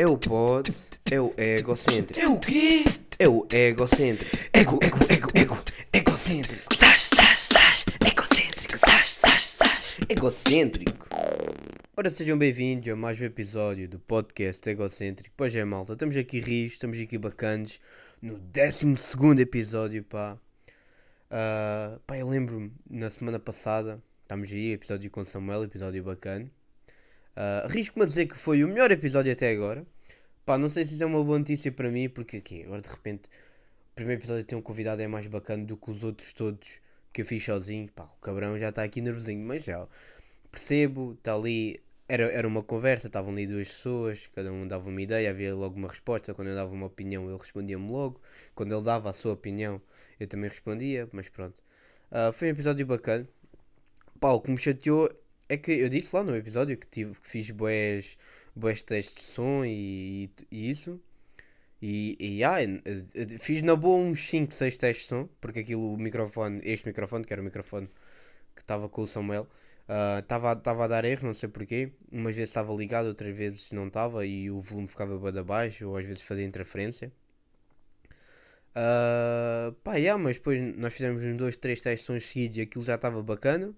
É o pod, é o egocêntrico. É o quê? É o egocêntrico. Ego, ego, ego, ego, egocêntrico. Sás, sás, sás, egocêntrico. Sás, sás, sás. Egocêntrico. Ora, sejam bem-vindos a mais um episódio do podcast Egocêntrico. Pois é, malta, estamos aqui rios, estamos aqui bacanas no 12 episódio, pá. Ah, pá, eu lembro-me na semana passada, estamos aí, episódio com Samuel, episódio bacana. Uh, Arrisco-me a dizer que foi o melhor episódio até agora. Pá, não sei se isso é uma boa notícia para mim, porque aqui, agora de repente, o primeiro episódio tem um convidado é mais bacana do que os outros todos que eu fiz sozinho. Pá, o cabrão já está aqui nervosinho, mas já percebo, está ali. Era, era uma conversa, estavam ali duas pessoas, cada um dava uma ideia, havia logo uma resposta. Quando eu dava uma opinião, ele respondia-me logo. Quando ele dava a sua opinião, eu também respondia, mas pronto. Uh, foi um episódio bacana. Pá, o que me chateou é que eu disse lá no episódio que, tive, que fiz boés, boés testes de som e, e isso. E, e ah, fiz na boa uns 5, 6 testes de som, porque aquilo, o microfone, este microfone, que era o microfone que estava com o Samuel, estava uh, a dar erro, não sei porquê. Umas vezes estava ligado, outras vezes não estava e o volume ficava bem abaixo, ou às vezes fazia interferência. Uh, pá, yeah, mas depois nós fizemos uns 2, 3 testes de sons seguidos e aquilo já estava bacana.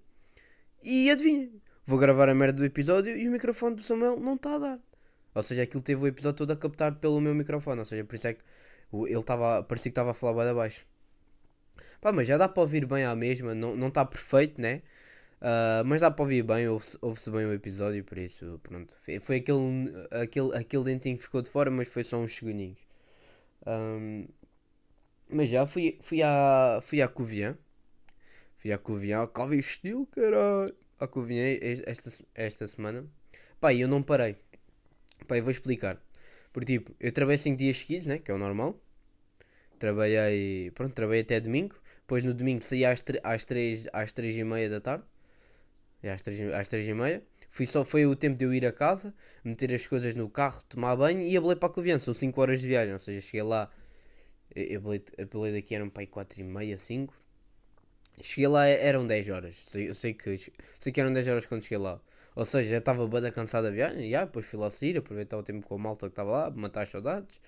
E adivinha, vou gravar a merda do episódio e o microfone do Samuel não está a dar. Ou seja, aquilo teve o episódio todo a captar pelo meu microfone. Ou seja, por isso é que ele estava. parecia que estava a falar bem abaixo. Pá, mas já dá para ouvir bem à mesma. Não está perfeito, né? Uh, mas dá para ouvir bem, ouve-se ouve bem o episódio, por isso, pronto. Foi aquele, aquele, aquele dentinho que ficou de fora, mas foi só uns segundinhos. Um, mas já fui, fui à, fui à Covian. Fui à Covian, Covid Steel, caralho eu vim esta, esta semana. Pá, eu não parei. Pá, eu vou explicar. Porque tipo, eu trabalhei 5 dias seguidos, né? Que é o normal. Trabalhei. Pronto, trabalhei até domingo. Depois no domingo saí às, às 3 às 3 e meia da tarde. Às 3, às 3 e meia. Fui só, foi o tempo de eu ir a casa, meter as coisas no carro, tomar banho e abelei para a Covian. São 5 horas de viagem. Ou seja, cheguei lá. Eu abelei daqui eram para aí 4 e meia, 5. Cheguei lá, eram 10 horas. Sei, sei, que, sei que eram 10 horas quando cheguei lá. Ou seja, estava bada cansada da viagem. E, depois fui lá sair, aproveitar o tempo com a malta que estava lá, matar as saudades.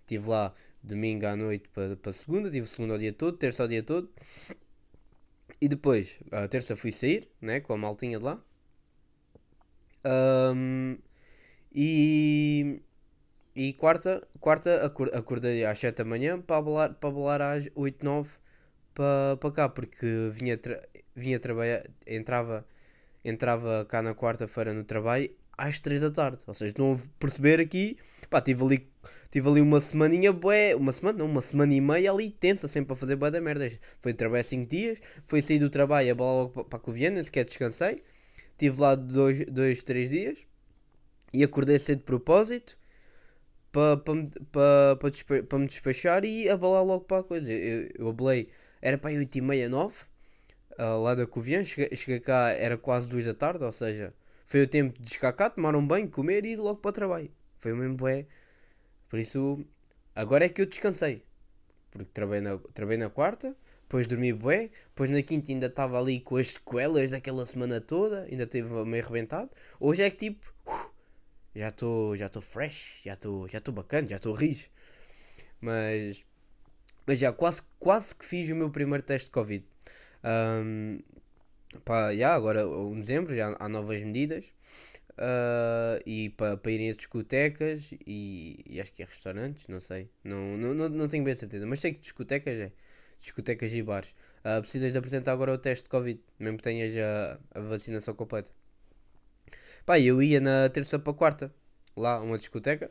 Estive lá domingo à noite para, para segunda, tive segunda o dia todo, terça o dia todo. E depois, a terça fui sair, né, com a maltinha de lá. Um, e, e quarta, quarta acordei às 7 da manhã para balar, para balar às 8, 9 para, cá, porque vinha, tra vinha trabalhar, entrava, entrava cá na quarta-feira no trabalho às 3 da tarde. Ou seja, não perceber aqui, pá, tive ali, tive ali uma semaninha, bué, uma semana, não, uma semana e meia ali tensa, sempre a fazer bué da merda. Foi trabalhar 5 dias, foi sair do trabalho, a bola logo para a Coviana, sequer descansei. Tive lá 2, 3 dias e acordei cedo de propósito para pa, pa, pa, pa, me despachar e abalar logo para a coisa. Eu, eu era para aí 8 e meia, 9, uh, lá da Covian, cheguei, cheguei, cá, era quase 2 da tarde, ou seja, foi o tempo de descacar, tomar um banho, comer e ir logo para o trabalho. Foi o mesmo bué. Por isso, agora é que eu descansei. Porque trabalhei na, trabalhei na quarta, depois dormi bué, depois na quinta ainda estava ali com as sequelas daquela semana toda, ainda esteve meio arrebentado. Hoje é que tipo, uh, já estou já fresh, já estou já bacana, já estou rijo. Mas mas já quase, quase que fiz o meu primeiro teste de Covid. Um, pá, já, agora, em dezembro, já há novas medidas. Uh, e para pa irem a discotecas e, e, acho que é restaurantes, não sei. Não, não, não, não tenho bem certeza. Mas sei que discotecas é. Discotecas e bares. Uh, precisas de apresentar agora o teste de Covid, mesmo que tenhas a, a vacinação completa. Pá, eu ia na terça para quarta, lá, uma discoteca.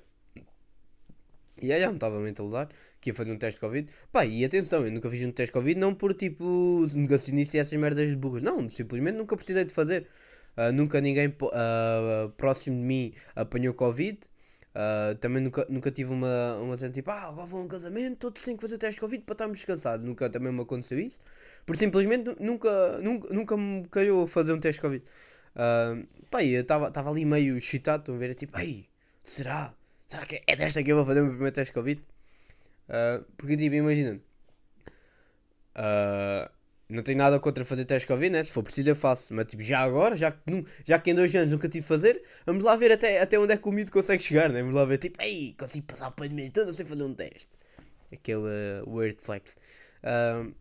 E aí me estava a mentalizar que ia fazer um teste de Covid. Pá, e atenção, eu nunca fiz um teste de Covid, não por tipo negacionista e essas merdas de burros. Não, simplesmente nunca precisei de fazer. Uh, nunca ninguém uh, próximo de mim apanhou Covid. Uh, também nunca, nunca tive uma, uma cena tipo, ah, agora vou a um casamento, todos têm que fazer teste de Covid para estarmos descansados. Nunca também me aconteceu isso. Por simplesmente nunca, nunca, nunca me calhou fazer um teste de Covid. Uh, pá, eu estava ali meio excitado, estão a ver, tipo, ai, será? Será que é desta que eu vou fazer o meu primeiro teste de Covid? Uh, porque tipo, imagina. Uh, não tenho nada contra fazer teste Covid, né? Se for preciso eu faço. Mas tipo, já agora, já que, nu- já que em dois anos nunca tive de fazer, vamos lá ver até, até onde é que o miúdo consegue chegar, né? Vamos lá ver, tipo, ei, consigo passar a pandemia toda sem fazer um teste. Aquele uh, weird flex. Ahm,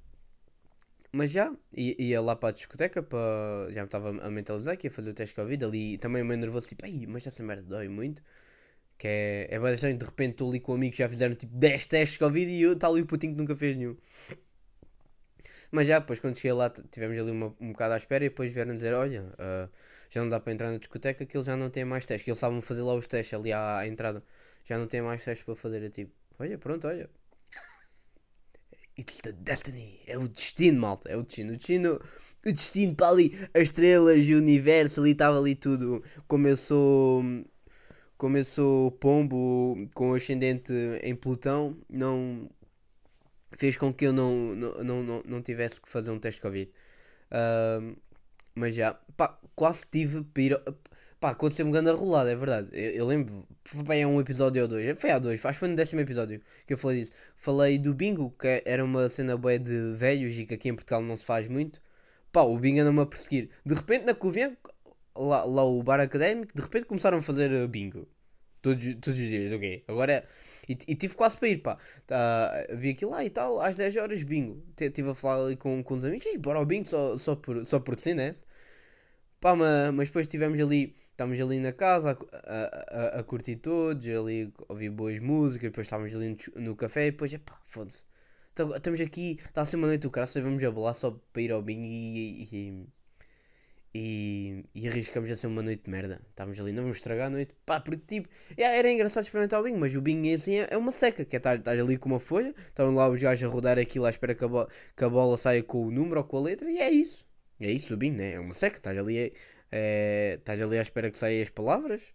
mas já, ia, lá para a discoteca, para... já me estava a mentalizar que ia fazer o teste Covid ali. Também meio nervoso, tipo, ei, mas essa merda dói muito. Que é, é estranho, de repente estou ali com amigos que já fizeram tipo 10 testes Covid e eu está ali o putinho que nunca fez nenhum. Mas já, depois quando cheguei lá, tivemos ali uma, um bocado à espera e depois vieram dizer: Olha, ah, já não dá para entrar na discoteca que eles já não têm mais testes. Que eles estavam a fazer lá os testes ali à, à entrada, já não têm mais testes para fazer. Eu tipo: Olha, pronto, olha. It's the destiny. É o destino, malta. É o destino. O destino, o destino para ali, as estrelas, o universo, ali estava ali tudo. Sou. Sou pombo com ascendente em Plutão, não fez com que eu não, não, não, não, não tivesse que fazer um teste Covid. Ahm, mas já, pá, quase tive para ir. ao- Pá, aconteceu-me grande rolada, é verdade. Eu, eu lembro, foi bem um episódio ou dois. Foi há dois, acho que foi no décimo episódio que eu falei disso. Falei do bingo, que era uma cena boa de velhos e que aqui em Portugal não se faz muito. Pá, o bingo anda-me a perseguir. De repente na Covilhã, lá, lá o bar académico, de repente começaram a fazer uh, bingo. Todos, todos os dias, ok. Agora. E, e tive quase para ir, pá. Tá, vi aquilo lá e tal, às 10 horas bingo. Estive a falar ali com, com os amigos, e bora ao bingo só, só, por, só por si, né? Pá, mas, mas depois estivemos ali, estávamos ali na casa a, a, a, curtir todos, ali ouvir boas músicas, depois estávamos ali no, no café e depois, epá, foda-se. Então, Estamos aqui, está a ser uma noite do caralho, vamos a bolar só para ir ao bingo e, e, e, e arriscamos a ser uma noite de merda. Estávamos ali, não vamos estragar a noite. Pá, porque tipo, era engraçado experimentar o bingo, mas o bingo assim é, é uma seca, que é estás ali com uma folha, estão lá os gajos a rodar aquilo à espera que a, bo- que a bola saia com o número ou com a letra, e é isso. É isso o bingo, né? É uma seca, estás ali, é, ali à espera que saiam as palavras,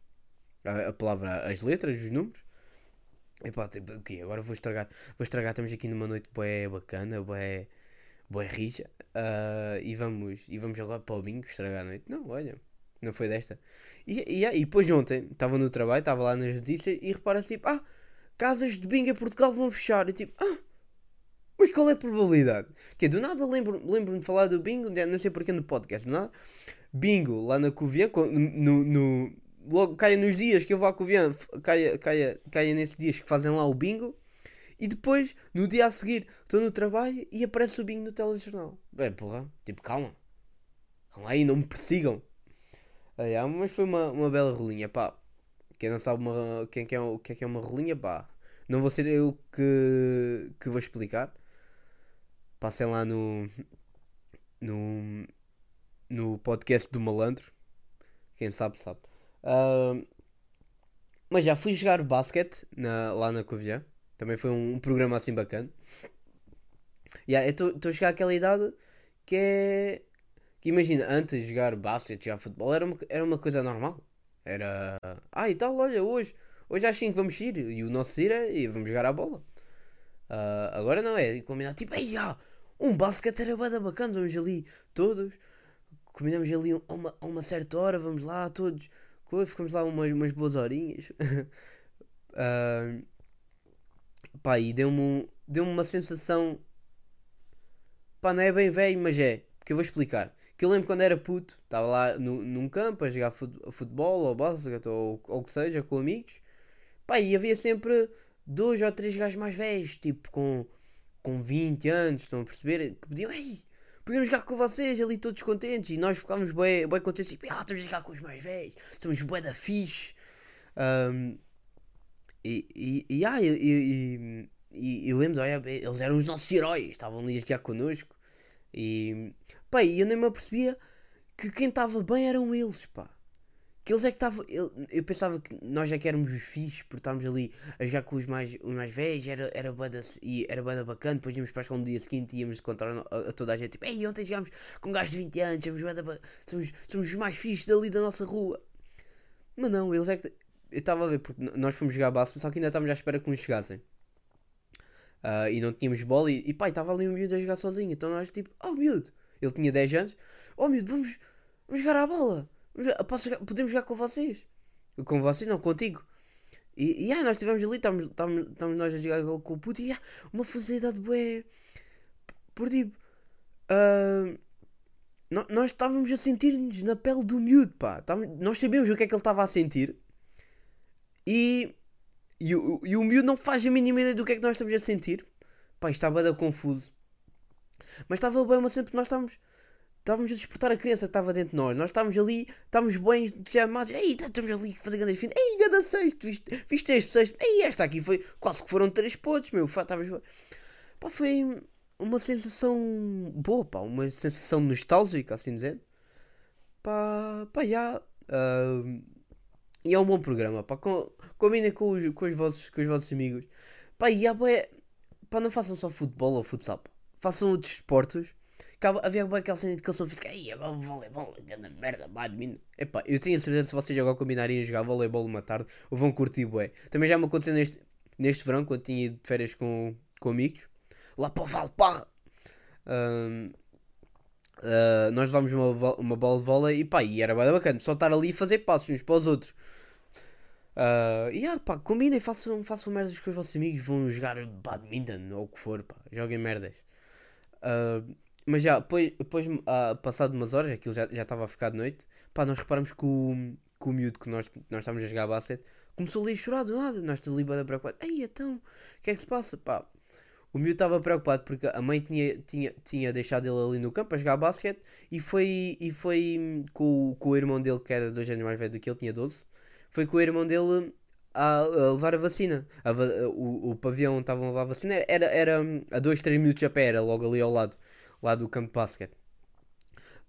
a, a palavra, as letras, os números. E pá, tipo, quê? Agora vou estragar, vou estragar, estamos aqui numa noite bué bacana, bué, bué rija, ah, e vamos, e vamos agora para o bingo estragar a noite. Não, olha, não foi desta. E, e, e depois ontem, estava no trabalho, estava lá nas notícias, e repara tipo, ah, casas de bingo em Portugal vão fechar. E tipo, ah, mas qual é a probabilidade? Que do nada lembro- lembro-me de falar do bingo, não sei porquê no podcast, do nada. Bingo lá na Covilhã, co- no, no- logo caia nos dias que eu vou à Covilhã, caia, caia, caia nesses dias que fazem lá o bingo. E depois, no dia a seguir, estou no trabalho e aparece o bingo no telejornal. Bem, porra, tipo, calma. Calma aí, não me persigam. Aí, ah, mas foi uma, uma bela rolinha, pá. Quem não sabe uma, quem que é, o que é que é uma rolinha, pá. Não vou ser eu que, que vou explicar. Passem lá no, no, no podcast do malandro. Quem sabe, sabe. Ah, mas já fui jogar basquete na- lá na Covilhã. Também foi um, um programa assim bacana. Yeah, estou a chegar àquela idade que é. Que imagina, antes de jogar basquete, jogar futebol, era uma, era uma coisa normal. Era. Ah, e tal, olha, hoje, hoje às 5 vamos ir. E o nosso ir é. E vamos jogar a bola. Ah, agora não é. Combinar tipo, ei, já, um basquete era bada bacana. Vamos ali todos. Combinamos ali a uma, uma certa hora. Vamos lá todos. Ficamos lá umas, umas boas horinhas. Ah, pá, e deu-me um- deu-me uma sensação. Pá, não é bem velho, mas é. Porque eu vou explicar. Que eu lembro quando era puto, estava lá no, num campo a jogar fut- futebol ou basquete ou ou o que seja, com amigos. Pá, e havia sempre dois ou três gajos mais velhos, tipo com, com 20 anos, estão a perceber? Que pediam, ei, podemos jogar com vocês ali todos contentes. E nós ficávamos bem, bem contentes, tipo, ah, estamos a jogar com os mais velhos, estamos bué da fixe. Ahm, e, e, e, ah, e, e, e, lembro, olha, eles eram os nossos heróis, estavam ali a jogar connosco. E, pá, eu nem me apercebia que quem estava bem eram eles, pá. Que eles é que estavam. Eu, eu pensava que nós é que éramos os fixos por estarmos ali a jogar com os mais, os mais velhos, era, era, bué da, e era bué da bacana. Depois íamos para a escola no dia seguinte e íamos contar a, a toda a gente: tipo, Ei, ontem jogámos com gajos de 20 anos, somos, bué da ba- somos, somos os mais fixos dali da nossa rua. Mas não, eles é que. Eu estava a ver, porque nós fomos jogar basta, só que ainda estávamos à espera que uns chegassem. Ah, e não tínhamos bola e, e pá, estava ali um miúdo a jogar sozinho. Então nós tipo, oh miúdo, ele tinha 10 anos, oh miúdo, vamos, vamos jogar à bola. Jogar- podemos jogar com vocês. Com vocês, não, contigo. E, e ah, nós estivemos ali, estávamos, nós a jogar com o puto e ah, uma facilidade bué. Por tipo, nó- nós estávamos a sentir-nos na pele do miúdo, pá. Nós sabíamos o que é que ele estava a sentir. E, e, o- e o miúdo não faz a mínima ideia do que é que nós estamos a sentir. Pá, estava confuso. Mas estava bem uma sempre nós estávamos. Estávamos a despertar a criança que estava dentro de nós. Nós estávamos ali, estávamos bem chamados. Ei, tá, estamos ali a fazer grande fim. Ei, ganda sexto, viste, viste este sexto. Ei, esta aqui foi. Quase que foram três pontos, meu. Bem. Pá, foi uma sensação boa, pá. Uma sensação nostálgica, assim dizendo. Pá, pá, já. ah, e é um bom programa, pá. Com, combinem com os, com, os vossos, com os vossos amigos. Pá, e há bué- Pá, não façam só futebol ou futsal, pá. Façam outros esportes. Que há- Havia bem aquela cena de educação física. Ei, agora voleibol, grande merda, badminton. Epá, eu tenho a certeza que se vocês agora combinarem a jogar voleibol uma tarde, ou vão curtir bué. Também já me aconteceu neste, neste verão, quando tinha ido de férias com, com amigos. Lá para o Valparra. Ahm, ah, nós levámos uma, uma bola de vôlei e pá, e era bem bacana. Só estar ali e fazer passos uns para os outros. Ah, e ah, pá, combinem, façam, façam merdas com os vossos amigos, vão jogar badminton ou o que for, pá, joguem merdas. Ah, mas já, depois, depois ah, passado umas horas, aquilo já estava a ficar de noite, pá, nós reparamos que o, que o miúdo que nós, nós estávamos a jogar basquete começou ali a chorar do nada, nós estamos ali bem preocupados. Ei, então, o que é que se passa? Pá, o miúdo estava preocupado porque a mãe tinha, tinha, tinha deixado ele ali no campo a jogar basquete e foi, e foi com, com o irmão dele, que era dois anos mais velho do que ele, tinha 12, foi com o irmão dele a, a levar a vacina. A o, o pavião onde estavam a levar a vacina era, era a 2, 3 minutos a pé, era logo ali ao lado, lá do campo de basquete.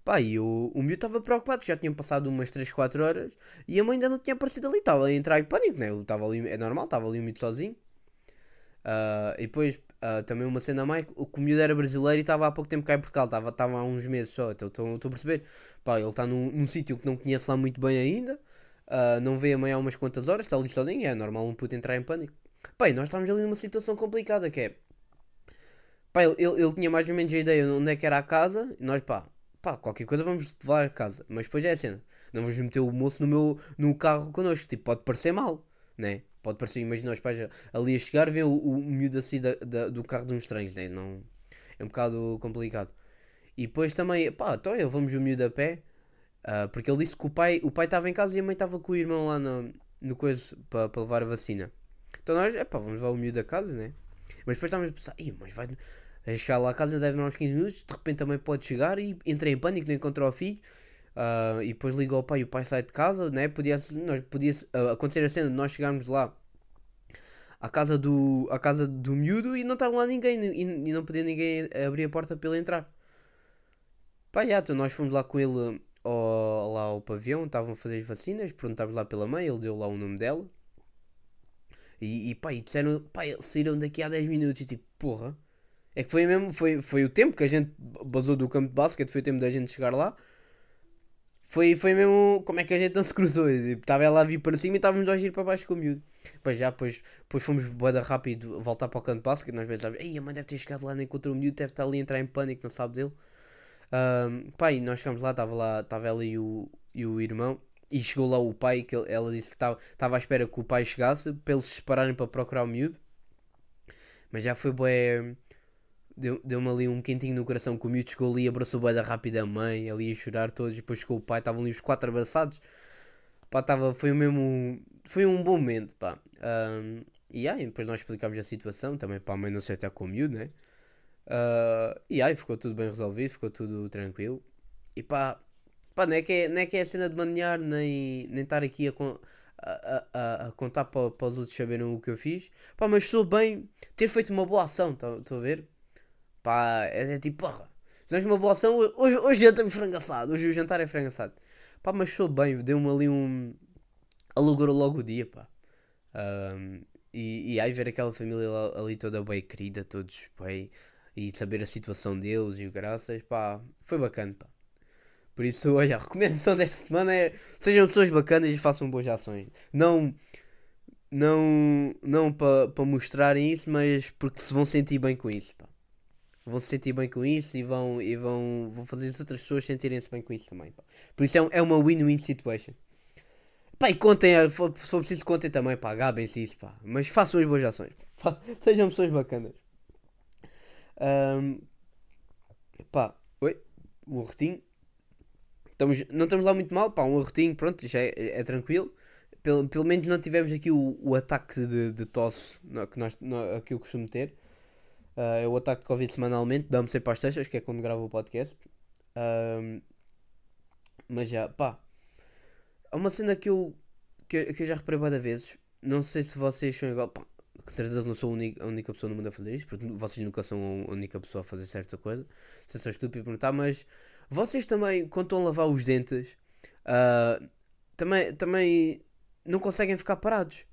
Pá, e o, o miúdo estava preocupado, já tinham passado umas 3, 4 horas e a mãe ainda não tinha aparecido ali, estava a entrar em pânico, né? Eu Estava ali, é normal, estava ali o miúdo sozinho. Ah, e depois ah, também uma cena mais, o miúdo era brasileiro e estava há pouco tempo cá em Portugal, estava há uns meses só, então estou a perceber. Pá, ele está num, num sítio que não conhece lá muito bem ainda, ah, não vê a mãe há umas quantas horas, está ali sozinho, é normal um puto entrar em pânico. Pá, e nós estávamos ali numa situação complicada que é. Pá, ele, ele, ele tinha mais ou menos a ideia de onde é que era a casa, e nós, pá, pá, qualquer coisa vamos levar a casa. Mas depois é a cena, não vamos meter o moço no meu no carro connosco, tipo, pode parecer mal, né? Pode parecer, imagina os pais ali a chegar, vê o, o miúdo assim da, da- do carro de uns estranhos, né? Não, é um bocado complicado. E depois também, pá, então levamos o miúdo a pé, ah, porque ele disse que o pai o pai estava em casa e a mãe estava com o irmão lá no, no coisa para levar a vacina. Então nós, é pá, vamos levar o miúdo a casa, né? Mas depois estávamos a pensar, "Ih, mas vai a chegar lá a casa deve demorar uns 15 minutos, de repente também pode chegar e entra em pânico, não encontra o filho. Ah, e depois liga ao pai e o pai sai de casa, né? Podia, nós, podia ah, acontecer a cena de nós chegarmos lá à casa do, à casa do miúdo e não estar lá ninguém e, e não poder ninguém abrir a porta para ele entrar. Pá, já, então nós fomos lá com ele ao, lá ao pavião, estavam a fazer as vacinas, perguntámos lá pela mãe, ele deu lá o nome dela. E, e pá, e disseram, pá, eles saíram daqui a 10 minutos e tipo, porra. É que foi mesmo, foi, foi o tempo que a gente basou do campo de basquete, foi o tempo da gente chegar lá. Foi, foi mesmo como é que a gente não se cruzou. Tipo, Estava ela a vir para cima e estávamos a ir para baixo com o miúdo. Depois já, depois, depois fomos boeda rápido voltar para o campo de basquete. Nós pensávamos, ei, a mãe deve ter chegado lá, não encontrou o miúdo, deve estar ali a entrar em pânico, não sabe dele. Pá, e nós chegamos lá, estava lá, estava ela e o, e o irmão. E chegou lá o pai, que ela disse que estava à espera que o pai chegasse para eles se separarem para procurar o miúdo. Mas já foi bué. Deu-me ali um quentinho no coração que o miúdo chegou ali, abraçou bué da rápida mãe, ali a chorar todos. Depois chegou o pai, estavam ali os quatro abraçados. Pá, tava, foi mesmo. Foi um bom momento, pá. Ahm, e aí, depois nós explicámos a situação, também para a mãe não se até com o miúdo, né? Ah, e aí, ficou tudo bem resolvido, ficou tudo tranquilo. E pá, pá não, é que é, não é que é a cena de manear, nem, nem estar aqui a, con- a, a- a- contar para, para os outros saberem o que eu fiz. Pá, mas sou bem ter feito uma boa ação, estão a ver? Pá, é, é tipo, porra, fizemos uma boa ação, hoje, hoje jantamos frango assado, hoje o jantar é frango assado. Pá, mas sou bem, deu-me ali um. Alugou logo o dia, pá. Ahm, e, e aí ver aquela família ali toda bem querida, todos bem, e saber a situação deles e o graças, pá, foi bacana, pá. Por isso, olha, a recomendação desta semana é sejam pessoas bacanas e façam boas ações. Não não não para pa mostrarem isso, mas porque se vão sentir bem com isso, pá. Vão se sentir bem com isso e vão, e vão, vão fazer as outras pessoas sentirem-se bem com isso também, pá. Por isso é, um- é uma win-win situation. Pá, e contem, eh, se for preciso, contem também, pá, gabem-se isso, pá. Mas façam as boas ações. Fa- Sejam pessoas bacanas. Ahm, pá, um arrotinho. Estamos, não estamos lá muito mal, pá, um arrotinho, pronto, já é, é tranquilo. Pelo, pelo menos não tivemos aqui o, o ataque de, de tosse que, nós, que eu costumo ter. É o ataque de Covid semanalmente, dá-me sempre às sextas, que é quando gravo o podcast. Mas já, pá, há uma cena que eu, que, eu- que eu já reparei várias vezes. Não sei se vocês são igual, pá, com certeza não sou a única, a única pessoa no mundo a fazer isto, porque vocês nunca são a única pessoa a fazer certa coisa. Se sou estúpido perguntar, mas vocês também, quando estão a lavar os dentes, ah, também, também não conseguem ficar parados.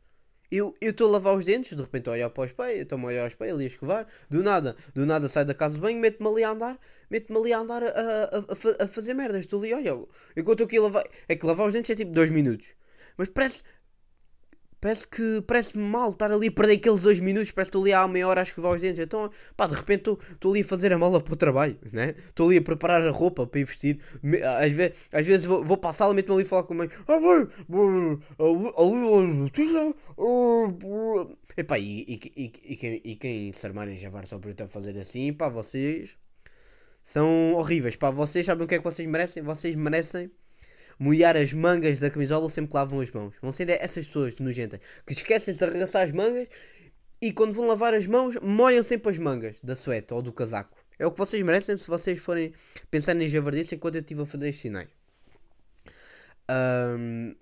Eu estou a lavar os dentes, de repente a olhar para o espelho, estou-me a olhar ao espelho ali a escovar, do nada, do nada saio da casa de banho, meto-me ali a andar, meto-me ali a andar a, a, a a fazer merdas. Estou ali, olha, enquanto eu estou aqui a lavar. É que lavar os dentes é tipo 2 minutos. Mas parece. Parece que. Parece-me mal estar ali a perder aqueles 2 minutos. Parece que estou ali há meia hora a escovar os dentes. Então, pá, de repente estou- ali a fazer a mala para o trabalho, né? Estou ali a preparar a roupa para ir vestir. Me- Às vezes, às vezes vou, vou para sala, meto-me ali a falar com a mãe. Ah, ah, pô." Epá, e, e, e, e, quem, e quem se armarem em javar só por eu fazer assim, pá, vocês são horríveis. Pá, vocês sabem o que é que vocês merecem? Vocês merecem molhar as mangas da camisola sempre que lavam as mãos. Vão ser essas pessoas nojentas que esquecem-se de arregaçar as mangas e quando vão lavar as mãos molham sempre as mangas da sueta ou do casaco. É o que vocês merecem se vocês forem pensar em javardice enquanto eu estive a fazer estes sinais. Ahm,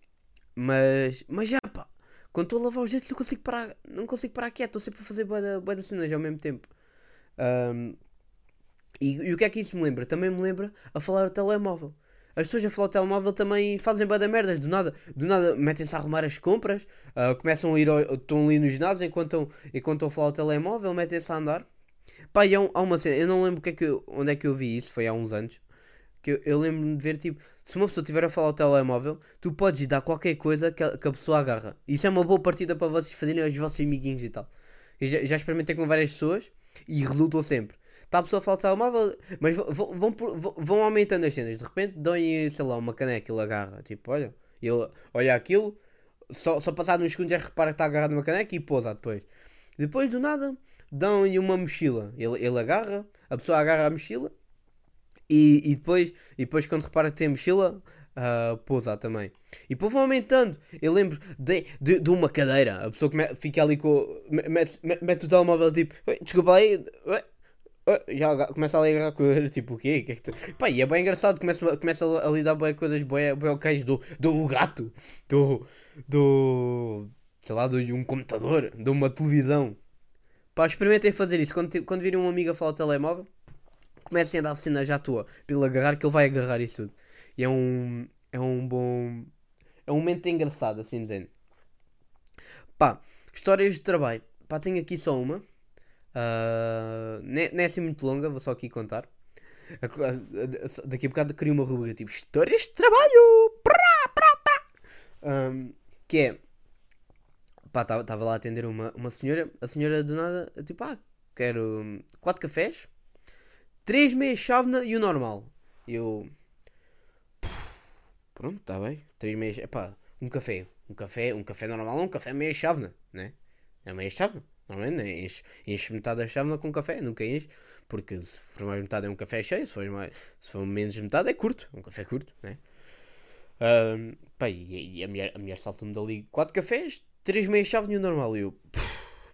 mas, mas já pá, quando estou a lavar os dentes não consigo parar, não consigo parar quieto, estou sempre a fazer boa cenas ao mesmo tempo. Ahm, e, e o que é que isso me lembra? Também me lembra a falar o telemóvel. As pessoas a falar o telemóvel também fazem bué da merdas, do nada, do nada metem-se a arrumar as compras, ah, começam a ir, ao, estão ali no ginásio enquanto estão, enquanto a falar o telemóvel, metem-se a andar. Pá, e há, há uma cena, eu não lembro o que é que eu- onde é que eu vi isso, foi há uns anos, que eu, eu lembro-me de ver, tipo, se uma pessoa estiver a falar ao telemóvel, tu podes dar qualquer coisa que a, que a pessoa agarra. Isso é uma boa partida para vocês fazerem aos vossos amiguinhos e tal. Eu já, já experimentei com várias pessoas e resultou sempre. Está a pessoa a falar ao telemóvel, mas vão, vão, vão, aumentando as cenas. De repente dão-lhe, sei lá, uma caneca, ele agarra. Tipo, olha, ele olha aquilo, só, só passado uns segundos já repara que está agarrado numa caneca e pousa depois. Depois do nada dão-lhe uma mochila. Ele, ele agarra, a pessoa agarra a mochila e, e, depois, e depois quando repara que tem mochila, ah, pousa também. E depois vão aumentando. Eu lembro de, de, de uma cadeira. A pessoa come- fica ali com. me- Mete, mete, mete o telemóvel tipo. "Oi, Desculpa aí. oi, oi", Já começa a agarrar coisas tipo o quê? Que é que tu-" Pá, e é bem engraçado. Começa, começa a lidar bem coisas bem, ok do, do gato. Do. Do. Sei lá, de um computador. De uma televisão. Pá, experimentem fazer isso. Quando, quando virem um amigo a falar ao telemóvel, comecem a dar cena já à toa. Ele agarrar, que ele vai agarrar isso tudo. E é um. É um bom. É um momento engraçado, assim dizendo. Pá, histórias de trabalho. Pá, tenho aqui só uma. Ah, ne- não é assim muito longa, vou só aqui contar. Daqui a bocado queria uma rubrica tipo Histórias de trabalho! Prá, prá, prá. Ahm, que é. Pá, estava lá a atender uma, uma senhora. A senhora do nada, tipo, ah, quero hum, quatro cafés, três meias chávena e o normal. Eu. Pronto, está bem. Três meias. Epá, um café. Um café, um café normal é um café meia chávena, né? É meia chávena. Normalmente né? enche, enche metade da chávena com café, nunca enche. Porque se for mais metade é um café cheio, se for, mais, se for menos de metade é curto. Um café curto, né? Ahm, pá, e, e a mulher, a mulher salta-me dali quatro cafés, três meias chávena e o normal. E eu,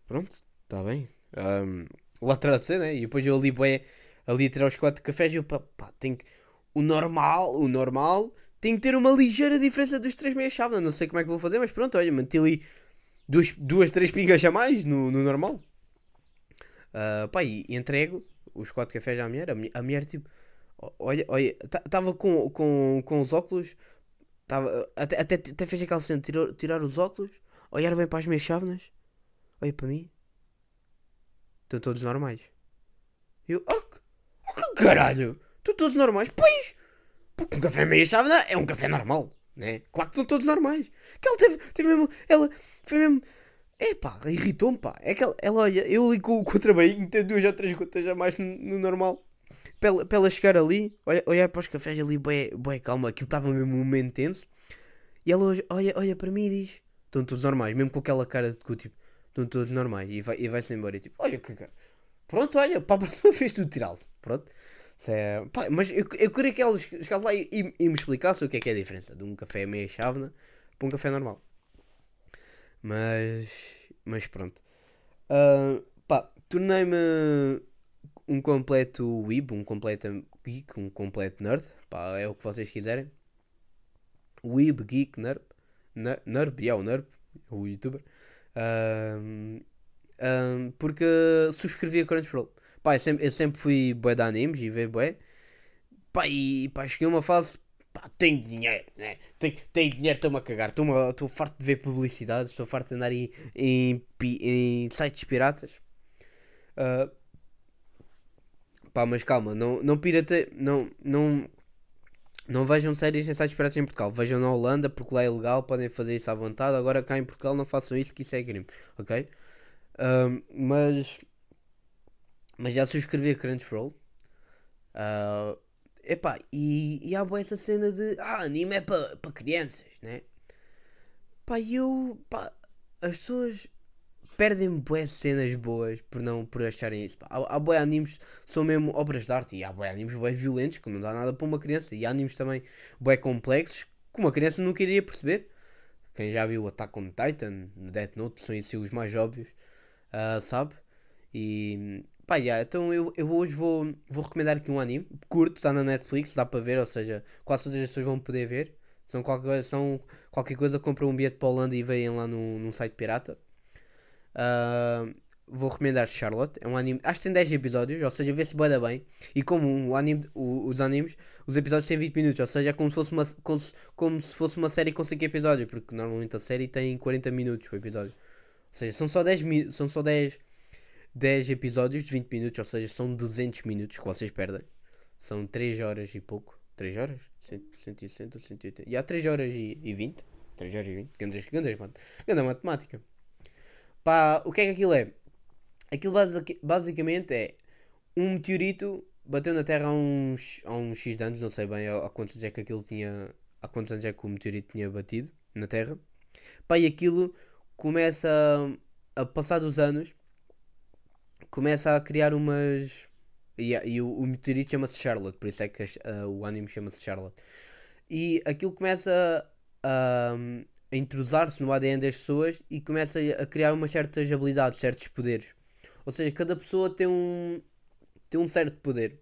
pronto, está bem. Um, lá tradução, né? E depois eu ali, bué, ali a tirar os quatro cafés e eu, pá, pá, tem que. O normal, o normal tem que ter uma ligeira diferença dos três meias chávena. Não sei como é que vou fazer, mas pronto, olha, meti ali duas, duas três pingas a mais no, no normal. Ah, pá, e, entrego os quatro cafés à mulher. A, mulher- a mulher, tipo, olha, olha, estava com, com, com os óculos, tava, até, até, até fez aquela cena, de tirar, os óculos, olhar bem para as minhas chávenas, olha para mim, estão todos normais. Eu, oh, que- oh, que caralho, estão todos normais? Pois, porque um café meia chávena é um café normal, né? Claro que estão todos normais. Que ela teve, teve mesmo, ela foi mesmo, epá, irritou-me, pá. É que ela, ela olha, eu ali com, com o trabalhinho, ter duas ou três gotas a mais no, no normal. Para ela, chegar ali, olha, olhar para os cafés ali, bué, bué, calma, aquilo estava mesmo um momento tenso. E ela hoje olha, olha para mim e diz: Estão todos normais, mesmo com aquela cara de cu, tipo, estão todos normais. E vai- e vai-se embora. E tipo, olha que cara. Pronto, olha, para a próxima vez tu tirá-los. Pronto. É- pá, mas eu, eu queria que eles chegassem lá e, e- e me explicassem o que é que é a diferença de um café meia chávena para um café normal. Mas, mas pronto. Ah, pá, tornei-me um completo weeb, um completo geek, um completo nerd. Pá, é o que vocês quiserem. Weeb, geek, nerd. Ner- Nerd, é o nerd, o youtuber. Ahm, porque subscrevi a Crunchyroll. Pá, eu sempre, eu sempre fui bué de animes e ver bué. Pá, e pá, cheguei a uma fase. Pá, tenho dinheiro, né? Tenho, tenho dinheiro, estou-me a cagar. Estou farto de ver publicidades, estou farto de andar em, em, em sites piratas. Ah, pá, mas calma, não, não pirate, não, não, não vejam séries em sites piratas em Portugal. Vejam na Holanda, porque lá é legal, podem fazer isso à vontade. Agora cá em Portugal não façam isso, que isso é crime, ok? Ahm, mas, mas já subscrevi a Crunchyroll. Ah, epá, e, e há boa essa cena de ah, anime é para pa crianças, né? Pá, e eu, pá, as pessoas perdem boas cenas boas por não por acharem isso. Pá. Há, há bué animes são mesmo obras de arte e há bué animes bué violentos que não dá nada para uma criança. E há animes também bué complexos que uma criança nunca iria perceber. Quem já viu Attack on Titan, Death Note, são esses os mais óbvios, ah, sabe? E pá, yeah, então eu, eu hoje vou, vou recomendar aqui um anime curto, está na Netflix, dá para ver, ou seja, quase todas as pessoas vão poder ver. São qualquer, coisa- são qualquer coisa, compram um bilhete para a Holanda e veem lá num, num site pirata. Ah, vou recomendar Charlotte. É um anime. Acho que tem 10 episódios, ou seja, vê-se bem bem. E como um anime, o- os animes, os episódios têm 20 minutos, ou seja, é como se fosse uma, como se, como se fosse uma série com 5 episódios, porque normalmente a série tem 40 minutos o episódio. Ou seja, são só 10, mi- são só 10, 10 episódios de 20 minutos, ou seja, são 200 minutos que vocês perdem. São 3 horas e pouco. 3 horas? 100, 160, 180. E há 3 horas e, e 20. 3 horas e 20. Grandes, grandes, mat- grande matemática. Pá, o que é que aquilo é? Aquilo basic- basicamente é um meteorito bateu na Terra há uns, há uns X anos, não sei bem há, há quantos é que aquilo tinha. Há quantos anos é que o meteorito tinha batido na Terra. Pá, e aquilo começa a, a passar dos anos, começa a criar umas. E, a- e o, o meteorito chama-se Charlotte, por isso é que ah, o anime chama-se Charlotte. E aquilo começa a, a entrosar-se no ADN das pessoas e começa a criar umas certas habilidades, certos poderes. Ou seja, cada pessoa tem um, tem um certo poder.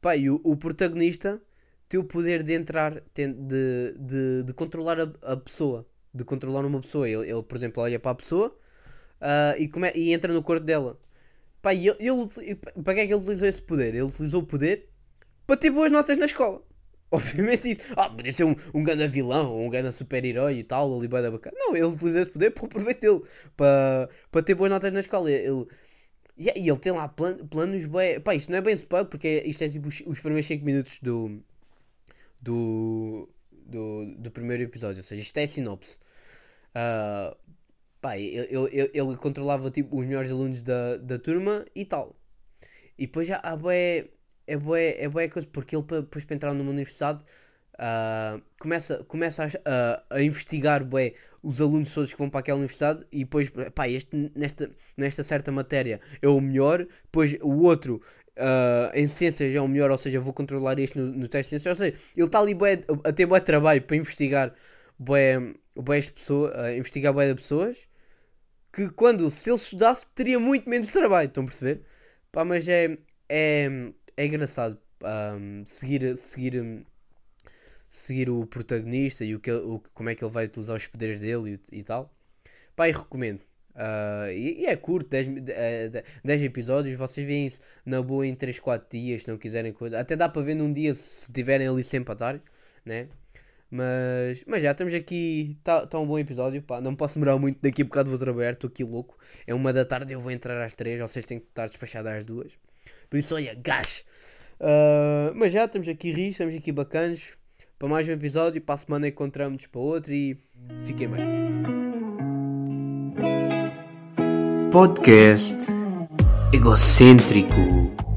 Pá, e o, o protagonista tem o poder de entrar, tem- de, de, de controlar a, a pessoa. De controlar uma pessoa. Ele, ele, por exemplo, olha para a pessoa ah, e, come, e entra no corpo dela. Pá, ele, ele- para que é que ele utilizou esse poder? Ele utilizou o poder para ter boas notas na escola. Obviamente isso. Ah, podia ser um, um grande vilão, um grande super-herói e tal, ali da bacana. Não, ele utilizou esse poder para o proveito dele. Para, para ter boas notas na escola. Ele, e, ele tem lá plan, planos bué... Pá, isto não é bem spoiler, porque isto é tipo os, os primeiros 5 minutos do... Do... Do, do primeiro episódio. Ou seja, isto é sinopse. Ah, pá, ele, ele, ele controlava tipo os melhores alunos da, da turma e tal. E depois já há bué, é bué, é bué coisa, porque ele depois para entrar numa universidade ah, começa, começa a, a, a investigar bué, os alunos todos que vão para aquela universidade e depois, pá, este nesta, nesta certa matéria é o melhor, depois o outro ah, em ciências é o melhor, ou seja, vou controlar este no, no teste de ciências, ou seja, ele está ali bué, a ter bué trabalho para investigar bué, bué as pessoas, a investigar bué de pessoas que quando, se ele estudasse, teria muito menos trabalho, estão a perceber? Pá, mas é, é, é engraçado ahm, seguir, seguir, seguir o protagonista e o que, o, como é que ele vai utilizar os poderes dele e, e tal. Pá, e recomendo. Ah, e, e é curto, 10, mi- eh, de- 10 episódios, vocês veem isso na boa em 3, 4 dias, se não quiserem coisa. Até dá para ver num dia se tiverem ali sempre a estar, né? Mas, mas já estamos aqui, está tá um bom episódio, pá, não posso demorar muito, daqui a bocado vou trabalhar, estou aqui louco. É uma da tarde, eu vou entrar às 3, vocês têm que estar despachados às 2. Por isso, olha, gás! Ah, mas já estamos aqui ris, estamos aqui bacanos para mais um episódio. Para a semana encontramos para outro e fiquem bem. Podcast egocêntrico.